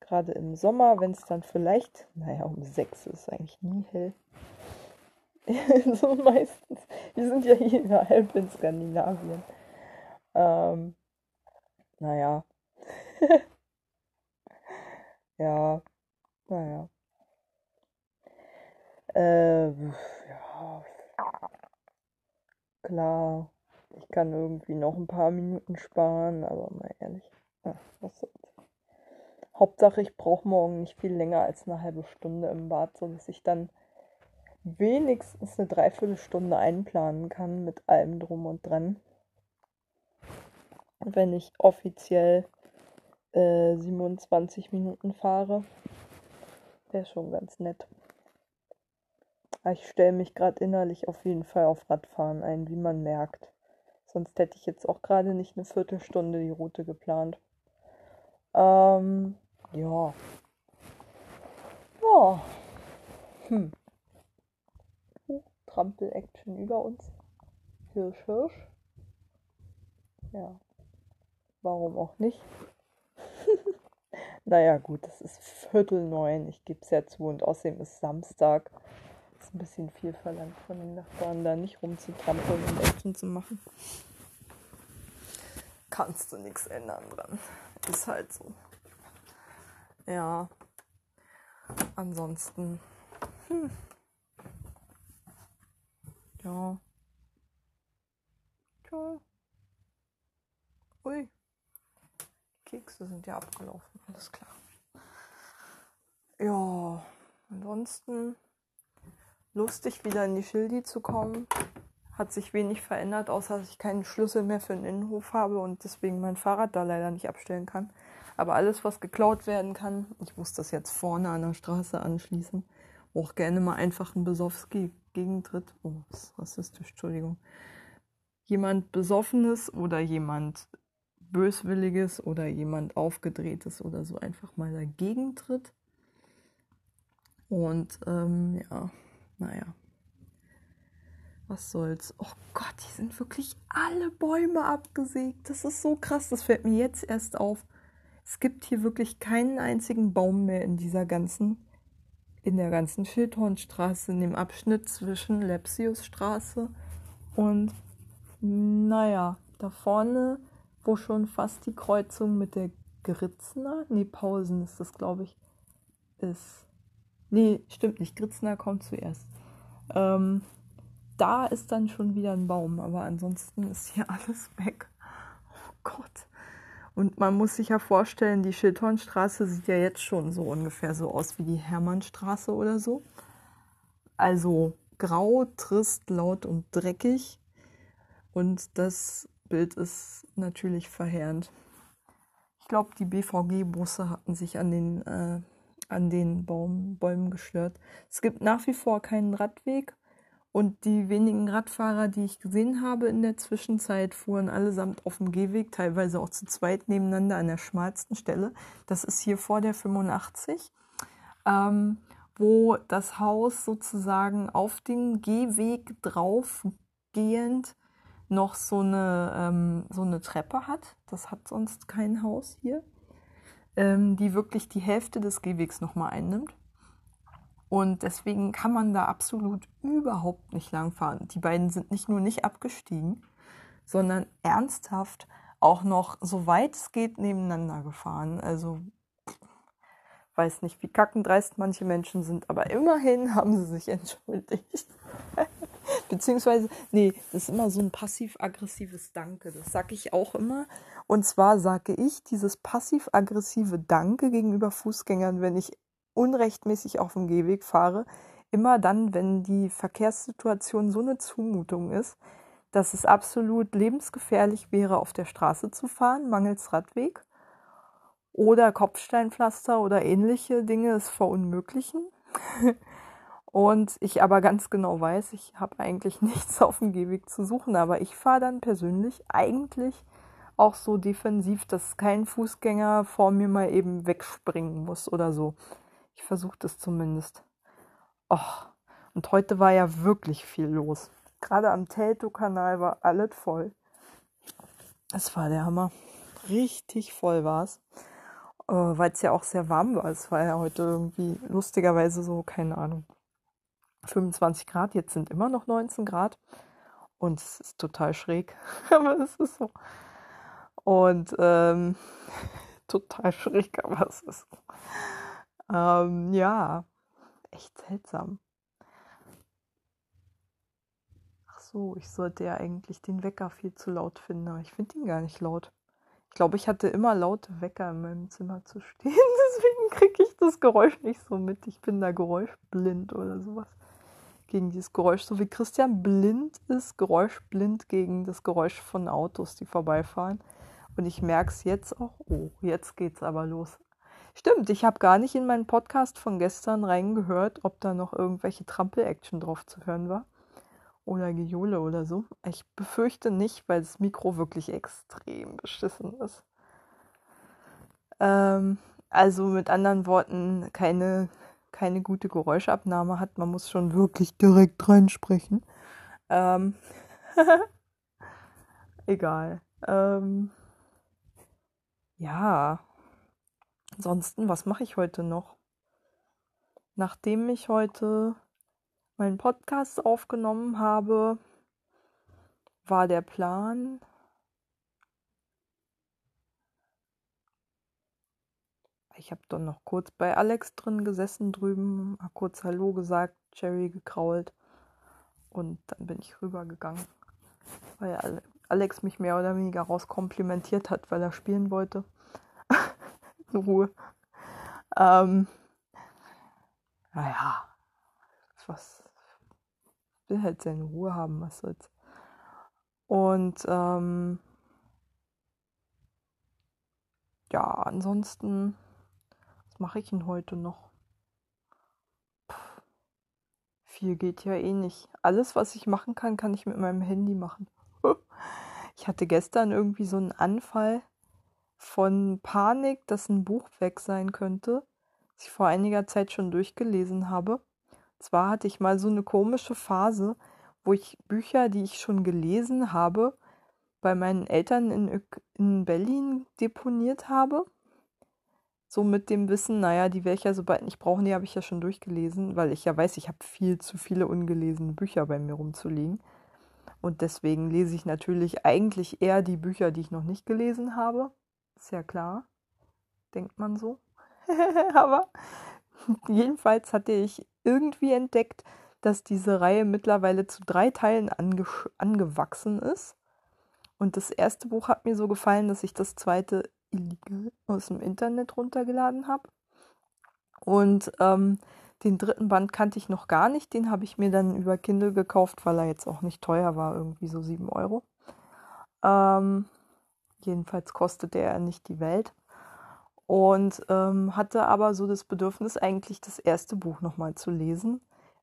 Gerade im Sommer, wenn es dann vielleicht, naja, um sechs ist eigentlich nie hell. so meistens. Wir sind ja hier halb in Skandinavien. Ähm, naja. ja, naja. Äh, ja. Klar, ich kann irgendwie noch ein paar Minuten sparen, aber mal ehrlich. Was. Hauptsache, ich brauche morgen nicht viel länger als eine halbe Stunde im Bad, sodass ich dann wenigstens eine Dreiviertelstunde einplanen kann mit allem drum und dran wenn ich offiziell äh, 27 Minuten fahre. Wäre schon ganz nett. ich stelle mich gerade innerlich auf jeden Fall auf Radfahren ein, wie man merkt. Sonst hätte ich jetzt auch gerade nicht eine Viertelstunde die Route geplant. Ähm, ja. Ja. Hm. Trampel-Action über uns. Hirsch, Hirsch. Ja. Warum auch nicht? naja, gut, es ist Viertel neun, ich gebe es ja zu. Und außerdem ist Samstag. Ist ein bisschen viel verlangt von den Nachbarn, da nicht rumzutrampeln und Action zu machen. Kannst du nichts ändern dran. Ist halt so. Ja. Ansonsten. Hm. Ja. Tja. Ui. Kekse sind ja abgelaufen, alles klar. Ja, ansonsten lustig wieder in die Schildi zu kommen. Hat sich wenig verändert, außer dass ich keinen Schlüssel mehr für den Innenhof habe und deswegen mein Fahrrad da leider nicht abstellen kann. Aber alles, was geklaut werden kann, ich muss das jetzt vorne an der Straße anschließen, wo auch gerne mal einfach ein Besowski gegentritt. Oh, das ist rassistisch, Entschuldigung. Jemand Besoffenes oder jemand Böswilliges oder jemand Aufgedrehtes oder so einfach mal dagegen tritt. Und ähm, ja, naja. Was soll's? Oh Gott, hier sind wirklich alle Bäume abgesägt. Das ist so krass, das fällt mir jetzt erst auf. Es gibt hier wirklich keinen einzigen Baum mehr in dieser ganzen, in der ganzen Schildhornstraße, in dem Abschnitt zwischen Lepsiusstraße und, naja, da vorne wo schon fast die Kreuzung mit der Gritzner, nee, Pausen ist das, glaube ich, ist. Nee, stimmt nicht, Gritzner kommt zuerst. Ähm, da ist dann schon wieder ein Baum, aber ansonsten ist hier alles weg. Oh Gott. Und man muss sich ja vorstellen, die Schildhornstraße sieht ja jetzt schon so ungefähr so aus wie die Hermannstraße oder so. Also grau, trist, laut und dreckig. Und das Bild ist natürlich verheerend. Ich glaube, die BVG-Busse hatten sich an den, äh, an den Baum, Bäumen gestört. Es gibt nach wie vor keinen Radweg und die wenigen Radfahrer, die ich gesehen habe in der Zwischenzeit, fuhren allesamt auf dem Gehweg, teilweise auch zu zweit nebeneinander an der schmalsten Stelle. Das ist hier vor der 85, ähm, wo das Haus sozusagen auf den Gehweg draufgehend noch so eine, ähm, so eine Treppe hat. Das hat sonst kein Haus hier. Ähm, die wirklich die Hälfte des Gehwegs nochmal einnimmt. Und deswegen kann man da absolut überhaupt nicht langfahren. Die beiden sind nicht nur nicht abgestiegen, sondern ernsthaft auch noch so weit es geht nebeneinander gefahren. Also weiß nicht, wie kackendreist manche Menschen sind, aber immerhin haben sie sich entschuldigt. Beziehungsweise, nee, das ist immer so ein passiv-aggressives Danke. Das sage ich auch immer. Und zwar sage ich dieses passiv-aggressive Danke gegenüber Fußgängern, wenn ich unrechtmäßig auf dem Gehweg fahre, immer dann, wenn die Verkehrssituation so eine Zumutung ist, dass es absolut lebensgefährlich wäre, auf der Straße zu fahren, mangels Radweg oder Kopfsteinpflaster oder ähnliche Dinge es verunmöglichen. Und ich aber ganz genau weiß, ich habe eigentlich nichts auf dem Gehweg zu suchen, aber ich fahre dann persönlich eigentlich auch so defensiv, dass kein Fußgänger vor mir mal eben wegspringen muss oder so. Ich versuche das zumindest. Och, und heute war ja wirklich viel los. Gerade am Teltow-Kanal war alles voll. Es war der Hammer. Richtig voll war es. Äh, Weil es ja auch sehr warm war. Es war ja heute irgendwie lustigerweise so, keine Ahnung, 25 Grad. Jetzt sind immer noch 19 Grad. Und es ist total schräg. aber es ist so. Und ähm, total schräg, aber es ist so. Ähm, ja, echt seltsam. Ach so, ich sollte ja eigentlich den Wecker viel zu laut finden, aber ich finde ihn gar nicht laut. Ich glaube, ich hatte immer laute Wecker in meinem Zimmer zu stehen, deswegen kriege ich das Geräusch nicht so mit. Ich bin da geräuschblind oder sowas. Gegen dieses Geräusch, so wie Christian blind ist, geräuschblind gegen das Geräusch von Autos, die vorbeifahren. Und ich merke es jetzt auch, oh, jetzt geht's aber los. Stimmt, ich habe gar nicht in meinen Podcast von gestern reingehört, ob da noch irgendwelche Trampel-Action drauf zu hören war. Oder Gejohle oder so. Ich befürchte nicht, weil das Mikro wirklich extrem beschissen ist. Ähm, also mit anderen Worten, keine, keine gute Geräuschabnahme hat. Man muss schon wirklich direkt reinsprechen. Ähm, egal. Ähm, ja, Ansonsten, was mache ich heute noch? Nachdem ich heute meinen Podcast aufgenommen habe, war der Plan, ich habe dann noch kurz bei Alex drin gesessen drüben, mal kurz Hallo gesagt, Cherry gekrault und dann bin ich rübergegangen, weil Alex mich mehr oder weniger rauskomplimentiert hat, weil er spielen wollte Ruhe. Ähm, naja, was will halt seine Ruhe haben, was soll's. Und ähm, ja, ansonsten, was mache ich denn heute noch? Viel geht ja eh nicht. Alles, was ich machen kann, kann ich mit meinem Handy machen. Ich hatte gestern irgendwie so einen Anfall von Panik, dass ein Buch weg sein könnte, das ich vor einiger Zeit schon durchgelesen habe. Zwar hatte ich mal so eine komische Phase, wo ich Bücher, die ich schon gelesen habe, bei meinen Eltern in, in Berlin deponiert habe. So mit dem Wissen, naja, die werde ich ja sobald nicht brauchen, die habe ich ja schon durchgelesen, weil ich ja weiß, ich habe viel zu viele ungelesene Bücher bei mir rumzuliegen. Und deswegen lese ich natürlich eigentlich eher die Bücher, die ich noch nicht gelesen habe. Ist ja klar, denkt man so. Aber jedenfalls hatte ich irgendwie entdeckt, dass diese Reihe mittlerweile zu drei Teilen ange angewachsen ist. Und das erste Buch hat mir so gefallen, dass ich das zweite illegal aus dem Internet runtergeladen habe. Und ähm, den dritten Band kannte ich noch gar nicht. Den habe ich mir dann über Kindle gekauft, weil er jetzt auch nicht teuer war, irgendwie so 7 Euro. Ähm, Jedenfalls kostete er nicht die Welt. Und ähm, hatte aber so das Bedürfnis, eigentlich das erste Buch nochmal zu lesen.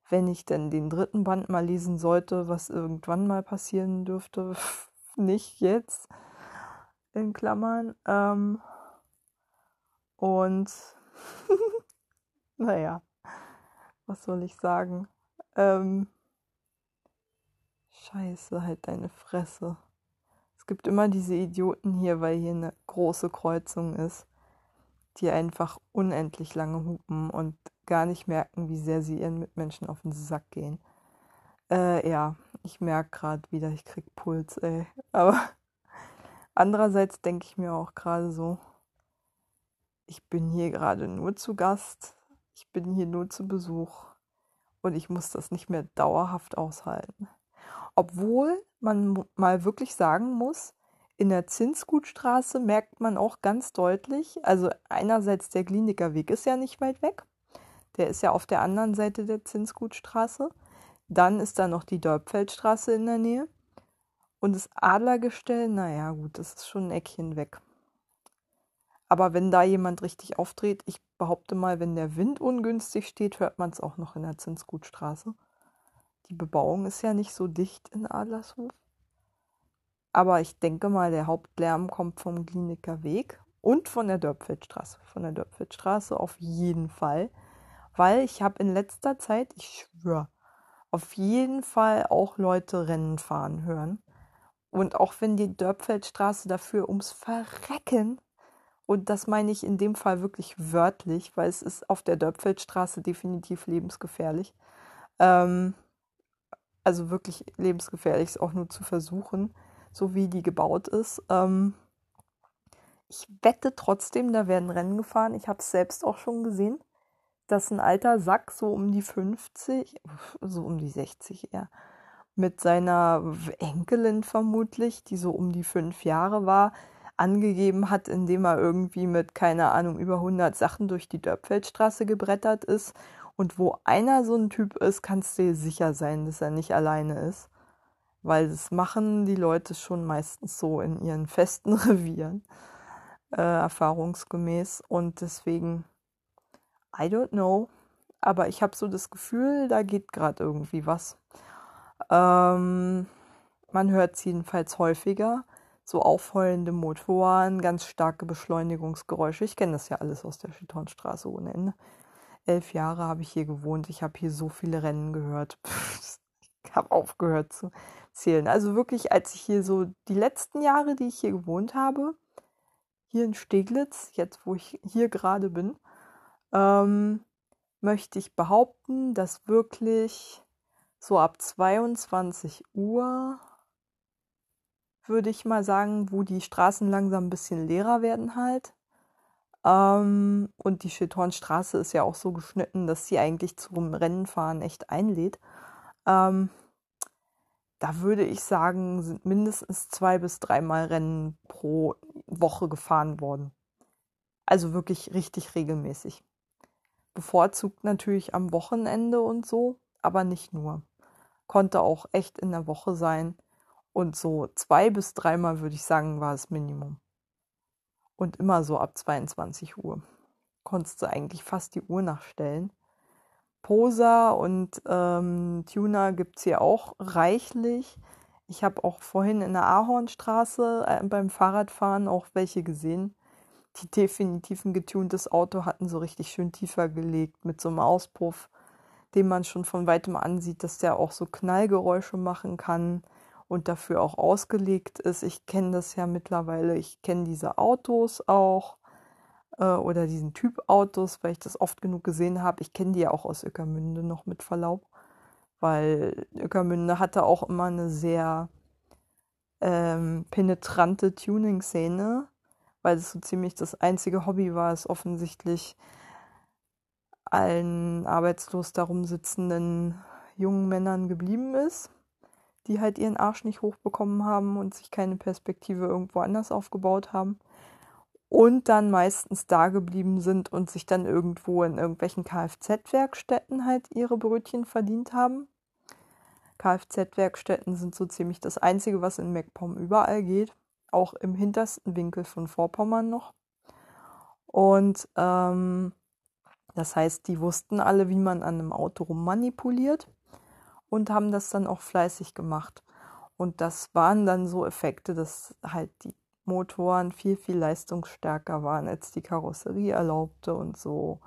Wenn ich denn den dritten Band mal lesen sollte, was irgendwann mal passieren dürfte. nicht jetzt, in Klammern. Ähm, und naja, was soll ich sagen? Ähm, Scheiße, halt deine Fresse gibt immer diese Idioten hier, weil hier eine große Kreuzung ist, die einfach unendlich lange hupen und gar nicht merken, wie sehr sie ihren Mitmenschen auf den Sack gehen. Äh, ja, ich merke gerade wieder, ich krieg Puls, ey. Aber andererseits denke ich mir auch gerade so, ich bin hier gerade nur zu Gast, ich bin hier nur zu Besuch und ich muss das nicht mehr dauerhaft aushalten. Obwohl man mal wirklich sagen muss, in der Zinsgutstraße merkt man auch ganz deutlich, also einerseits der Klinikerweg ist ja nicht weit weg, Der ist ja auf der anderen Seite der Zinsgutstraße. Dann ist da noch die Dörpfeldstraße in der Nähe. Und das Adlergestell, naja, gut, das ist schon ein Eckchen weg. Aber wenn da jemand richtig aufdreht, ich behaupte mal, wenn der Wind ungünstig steht, hört man es auch noch in der Zinsgutstraße. Die Bebauung ist ja nicht so dicht in Adlershof. Aber ich denke mal, der Hauptlärm kommt vom Kliniker Weg und von der Dörpfeldstraße. Von der Dörpfeldstraße auf jeden Fall. Weil ich habe in letzter Zeit, ich schwöre, auf jeden Fall auch Leute Rennen fahren hören. Und auch wenn die Dörpfeldstraße dafür ums Verrecken, und das meine ich in dem Fall wirklich wörtlich, weil es ist auf der Dörpfeldstraße definitiv lebensgefährlich. Ähm, also wirklich lebensgefährlich ist auch nur zu versuchen, so wie die gebaut ist. Ähm, ich wette trotzdem, da werden Rennen gefahren. Ich habe es selbst auch schon gesehen, dass ein alter Sack so um die 50, so um die 60 eher, mit seiner Enkelin vermutlich, die so um die fünf Jahre war, angegeben hat, indem er irgendwie mit, keine Ahnung, über 100 Sachen durch die Dörpfeldstraße gebrettert ist. Und wo einer so ein Typ ist, kannst du dir sicher sein, dass er nicht alleine ist. Weil das machen die Leute schon meistens so in ihren festen Revieren, äh, erfahrungsgemäß. Und deswegen, I don't know. Aber ich habe so das Gefühl, da geht gerade irgendwie was. Ähm, man hört es jedenfalls häufiger. So aufheulende Motoren, ganz starke Beschleunigungsgeräusche. Ich kenne das ja alles aus der Chitonstraße ohne Ende. Elf Jahre habe ich hier gewohnt. Ich habe hier so viele Rennen gehört. ich habe aufgehört zu zählen. Also wirklich, als ich hier so die letzten Jahre, die ich hier gewohnt habe, hier in Steglitz, jetzt wo ich hier gerade bin, ähm, möchte ich behaupten, dass wirklich so ab 22 Uhr würde ich mal sagen, wo die Straßen langsam ein bisschen leerer werden halt. Ähm, und die Schildhornstraße ist ja auch so geschnitten, dass sie eigentlich zum Rennenfahren echt einlädt. Ähm, da würde ich sagen, sind mindestens zwei bis dreimal Rennen pro Woche gefahren worden. Also wirklich richtig regelmäßig. Bevorzugt natürlich am Wochenende und so, aber nicht nur konnte auch echt in der Woche sein. Und so zwei bis dreimal würde ich sagen, war das Minimum. Und immer so ab 22 Uhr. Konntest du eigentlich fast die Uhr nachstellen. Poser und ähm, Tuner gibt es hier auch reichlich. Ich habe auch vorhin in der Ahornstraße äh, beim Fahrradfahren auch welche gesehen, die definitiv ein getuntes Auto hatten, so richtig schön tiefer gelegt mit so einem Auspuff den man schon von weitem ansieht, dass der auch so Knallgeräusche machen kann und dafür auch ausgelegt ist. Ich kenne das ja mittlerweile, ich kenne diese Autos auch äh, oder diesen Typ Autos, weil ich das oft genug gesehen habe. Ich kenne die ja auch aus Öckermünde noch mit Verlaub, weil Öckermünde hatte auch immer eine sehr ähm, penetrante Tuning-Szene, weil es so ziemlich das einzige Hobby war, es offensichtlich allen arbeitslos darum sitzenden jungen Männern geblieben ist, die halt ihren Arsch nicht hochbekommen haben und sich keine Perspektive irgendwo anders aufgebaut haben und dann meistens da geblieben sind und sich dann irgendwo in irgendwelchen Kfz-Werkstätten halt ihre Brötchen verdient haben. Kfz-Werkstätten sind so ziemlich das Einzige, was in MacPom überall geht, auch im hintersten Winkel von Vorpommern noch. Und ähm, das heißt, die wussten alle, wie man an einem Auto rummanipuliert und haben das dann auch fleißig gemacht. Und das waren dann so Effekte, dass halt die Motoren viel, viel leistungsstärker waren, als die Karosserie erlaubte und so.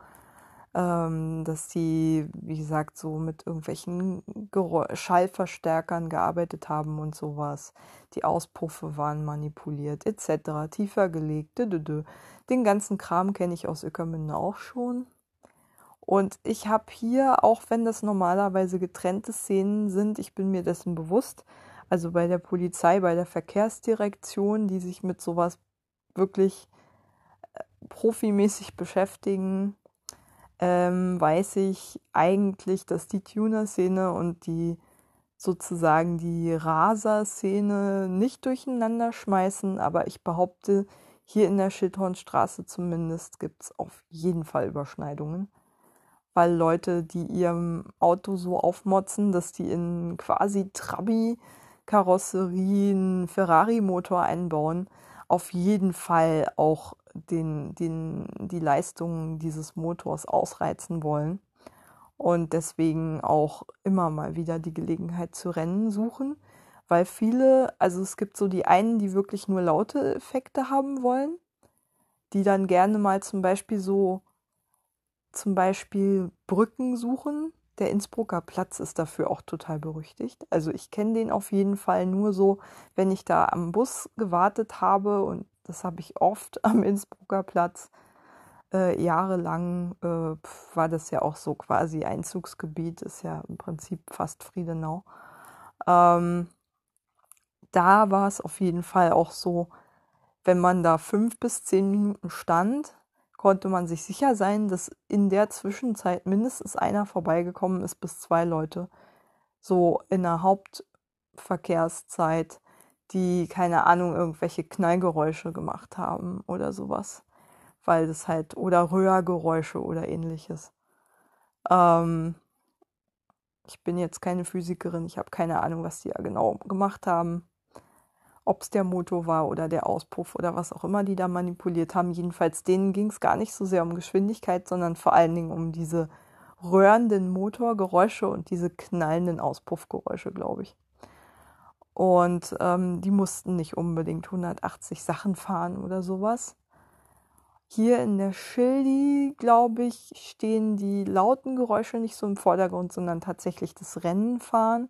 Ähm, dass die, wie gesagt, so mit irgendwelchen Gerä Schallverstärkern gearbeitet haben und sowas. Die Auspuffe waren manipuliert, etc. Tiefer gelegt. Den ganzen Kram kenne ich aus Öckermünde auch schon. Und ich habe hier, auch wenn das normalerweise getrennte Szenen sind, ich bin mir dessen bewusst, also bei der Polizei, bei der Verkehrsdirektion, die sich mit sowas wirklich äh, profimäßig beschäftigen, ähm, weiß ich eigentlich, dass die Tuner-Szene und die sozusagen die Raser-Szene nicht durcheinander schmeißen, aber ich behaupte, hier in der Schildhornstraße zumindest gibt es auf jeden Fall Überschneidungen. Weil Leute, die ihrem Auto so aufmotzen, dass die in quasi Trabi-Karosserien Ferrari-Motor einbauen, auf jeden Fall auch den, den, die Leistungen dieses Motors ausreizen wollen und deswegen auch immer mal wieder die Gelegenheit zu Rennen suchen, weil viele, also es gibt so die einen, die wirklich nur laute Effekte haben wollen, die dann gerne mal zum Beispiel so zum Beispiel Brücken suchen. Der Innsbrucker Platz ist dafür auch total berüchtigt. Also ich kenne den auf jeden Fall nur so, wenn ich da am Bus gewartet habe und das habe ich oft am Innsbrucker Platz. Äh, jahrelang äh, war das ja auch so quasi Einzugsgebiet, ist ja im Prinzip fast Friedenau. Ähm, da war es auf jeden Fall auch so, wenn man da fünf bis zehn Minuten stand, konnte man sich sicher sein, dass in der Zwischenzeit mindestens einer vorbeigekommen ist, bis zwei Leute. So in der Hauptverkehrszeit, die, keine Ahnung, irgendwelche Knallgeräusche gemacht haben oder sowas. Weil das halt, oder Röhrgeräusche oder ähnliches. Ähm, ich bin jetzt keine Physikerin, ich habe keine Ahnung, was die da genau gemacht haben ob es der Motor war oder der Auspuff oder was auch immer die da manipuliert haben. Jedenfalls denen ging es gar nicht so sehr um Geschwindigkeit, sondern vor allen Dingen um diese röhrenden Motorgeräusche und diese knallenden Auspuffgeräusche, glaube ich. Und ähm, die mussten nicht unbedingt 180 Sachen fahren oder sowas. Hier in der Schildi, glaube ich, stehen die lauten Geräusche nicht so im Vordergrund, sondern tatsächlich das Rennenfahren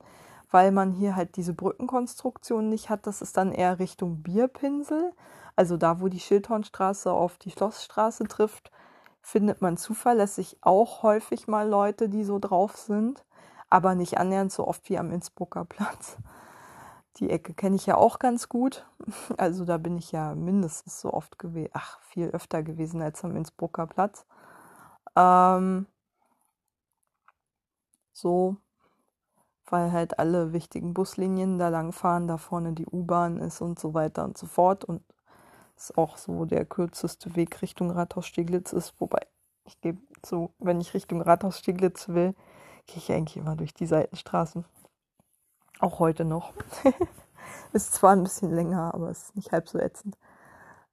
weil man hier halt diese Brückenkonstruktion nicht hat. Das ist dann eher Richtung Bierpinsel. Also da, wo die Schildhornstraße auf die Schlossstraße trifft, findet man zuverlässig auch häufig mal Leute, die so drauf sind, aber nicht annähernd so oft wie am Innsbrucker Platz. Die Ecke kenne ich ja auch ganz gut. Also da bin ich ja mindestens so oft gewesen, ach, viel öfter gewesen als am Innsbrucker Platz. Ähm, so, weil halt alle wichtigen Buslinien da lang fahren, da vorne die U-Bahn ist und so weiter und so fort. Und es auch so der kürzeste Weg Richtung Rathaus Steglitz ist, wobei ich gebe zu, wenn ich Richtung Rathaus Steglitz will, gehe ich eigentlich immer durch die Seitenstraßen. Auch heute noch. ist zwar ein bisschen länger, aber es ist nicht halb so ätzend.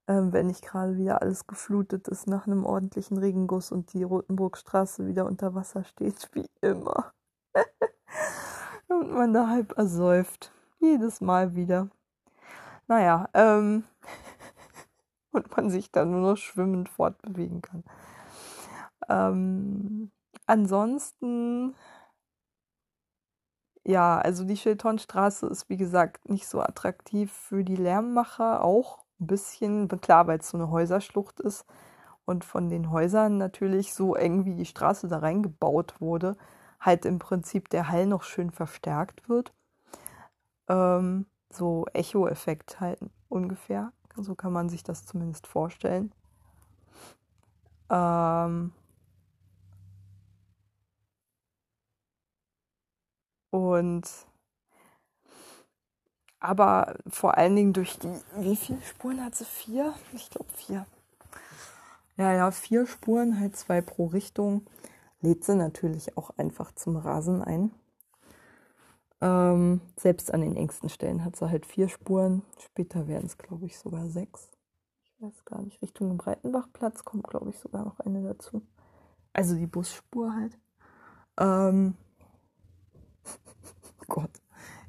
Ähm, wenn nicht gerade wieder alles geflutet ist nach einem ordentlichen Regenguss und die Rotenburgstraße wieder unter Wasser steht, wie immer. Und man da halb ersäuft. Jedes Mal wieder. Naja, ähm. und man sich dann nur noch schwimmend fortbewegen kann. Ähm, ansonsten, ja, also die Schildhornstraße ist wie gesagt nicht so attraktiv für die Lärmmacher, auch ein bisschen, klar, weil es so eine Häuserschlucht ist und von den Häusern natürlich so eng wie die Straße da reingebaut wurde, halt im Prinzip der Hall noch schön verstärkt wird. Ähm, so Echo-Effekt halt ungefähr. So kann man sich das zumindest vorstellen. Ähm, und aber vor allen Dingen durch die, wie viele Spuren hat sie? Vier? Ich glaube vier. Ja, ja, vier Spuren, halt zwei pro Richtung lädt sie natürlich auch einfach zum Rasen ein. Ähm, selbst an den engsten Stellen hat sie halt vier Spuren. Später werden es, glaube ich, sogar sechs. Ich weiß gar nicht. Richtung Breitenbachplatz kommt, glaube ich, sogar noch eine dazu. Also die Busspur halt. Ähm Gott,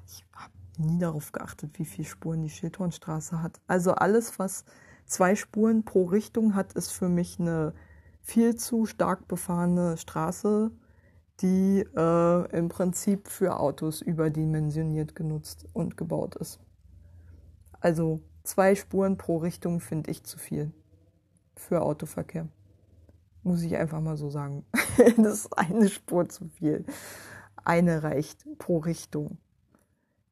ich habe nie darauf geachtet, wie viele Spuren die Schildhornstraße hat. Also alles, was zwei Spuren pro Richtung hat, ist für mich eine viel zu stark befahrene Straße, die äh, im Prinzip für Autos überdimensioniert genutzt und gebaut ist. Also zwei Spuren pro Richtung finde ich zu viel für Autoverkehr. Muss ich einfach mal so sagen. das ist eine Spur zu viel. Eine reicht pro Richtung.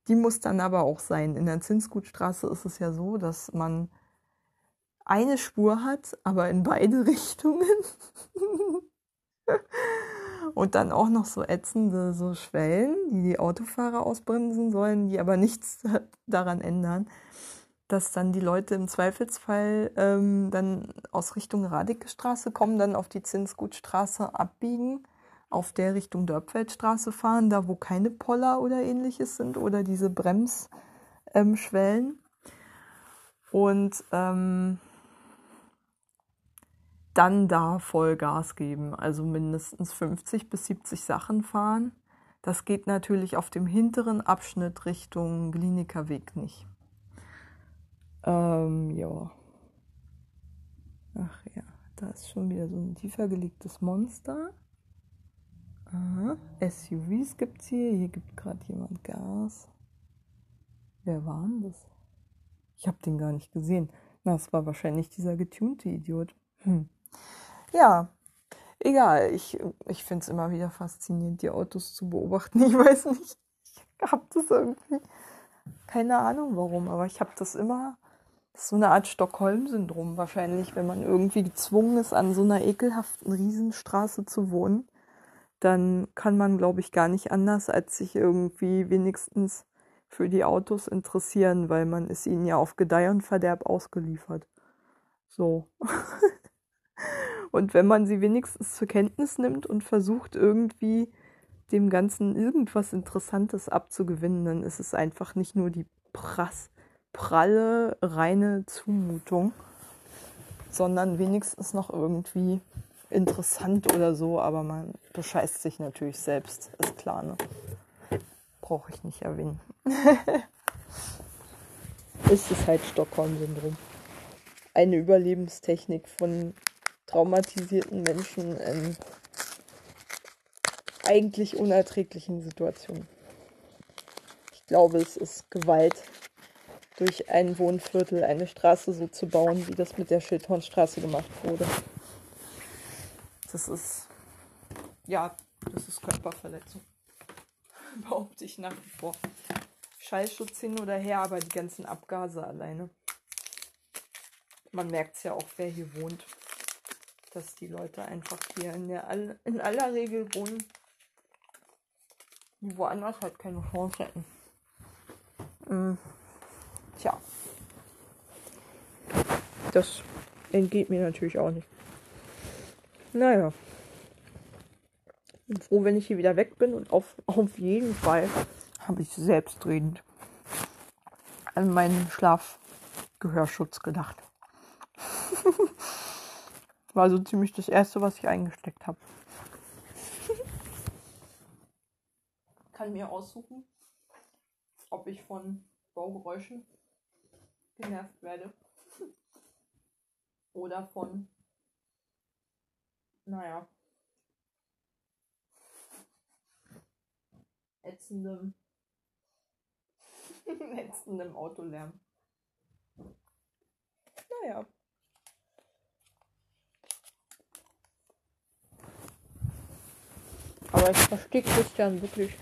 Die muss dann aber auch sein. In der Zinsgutstraße ist es ja so, dass man eine Spur hat, aber in beide Richtungen. Und dann auch noch so ätzende so Schwellen, die die Autofahrer ausbremsen sollen, die aber nichts daran ändern, dass dann die Leute im Zweifelsfall ähm, dann aus Richtung Radikestraße kommen, dann auf die Zinsgutstraße abbiegen auf der Richtung Dörpfeldstraße fahren, da wo keine Poller oder ähnliches sind oder diese Bremsschwellen. Ähm, und ähm, dann da Vollgas geben, also mindestens 50 bis 70 Sachen fahren. Das geht natürlich auf dem hinteren Abschnitt Richtung Klinikerweg nicht. Ähm, ja. Ach ja, da ist schon wieder so ein tiefer gelegtes Monster. Aha. SUVs gibt's hier. Hier gibt gerade jemand Gas. Wer war denn das? Ich habe den gar nicht gesehen. Na, es war wahrscheinlich dieser getunte Idiot. Hm. Ja, egal. Ich, ich finde es immer wieder faszinierend, die Autos zu beobachten. Ich weiß nicht. Ich habe das irgendwie. Keine Ahnung warum, aber ich habe das immer. Das ist so eine Art Stockholm-Syndrom wahrscheinlich, wenn man irgendwie gezwungen ist, an so einer ekelhaften Riesenstraße zu wohnen dann kann man, glaube ich, gar nicht anders, als sich irgendwie wenigstens für die Autos interessieren, weil man ist ihnen ja auf Gedeih und Verderb ausgeliefert. So. und wenn man sie wenigstens zur Kenntnis nimmt und versucht irgendwie dem Ganzen irgendwas Interessantes abzugewinnen, dann ist es einfach nicht nur die prass, pralle, reine Zumutung, sondern wenigstens noch irgendwie interessant oder so, aber man bescheißt sich natürlich selbst, ist klar, ne? Brauche ich nicht erwähnen. ist es halt Stockholm-Syndrom. Eine Überlebenstechnik von traumatisierten Menschen in eigentlich unerträglichen Situationen. Ich glaube, es ist Gewalt, durch ein Wohnviertel eine Straße so zu bauen, wie das mit der Schildhornstraße gemacht wurde. Das ist, ja, das ist Körperverletzung. Behaupte ich nach wie vor. Schallschutz hin oder her, aber die ganzen Abgase alleine. Man merkt es ja auch, wer hier wohnt. Dass die Leute einfach hier in, der, in aller Regel wohnen, die woanders halt keine Chance hätten. Mhm. Tja. Das entgeht mir natürlich auch nicht. Naja. Bin froh, wenn ich hier wieder weg bin und auf, auf jeden Fall habe ich selbstredend an meinen Schlafgehörschutz gedacht. War so ziemlich das erste, was ich eingesteckt habe. Kann mir aussuchen, ob ich von Baugeräuschen genervt werde oder von naja, ätzendem, ätzendem Autolärm. Naja. Aber ich verstehe Christian wirklich,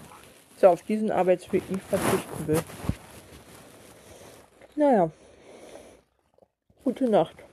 dass er auf diesen Arbeitsweg nicht verzichten will. Naja. Gute Nacht.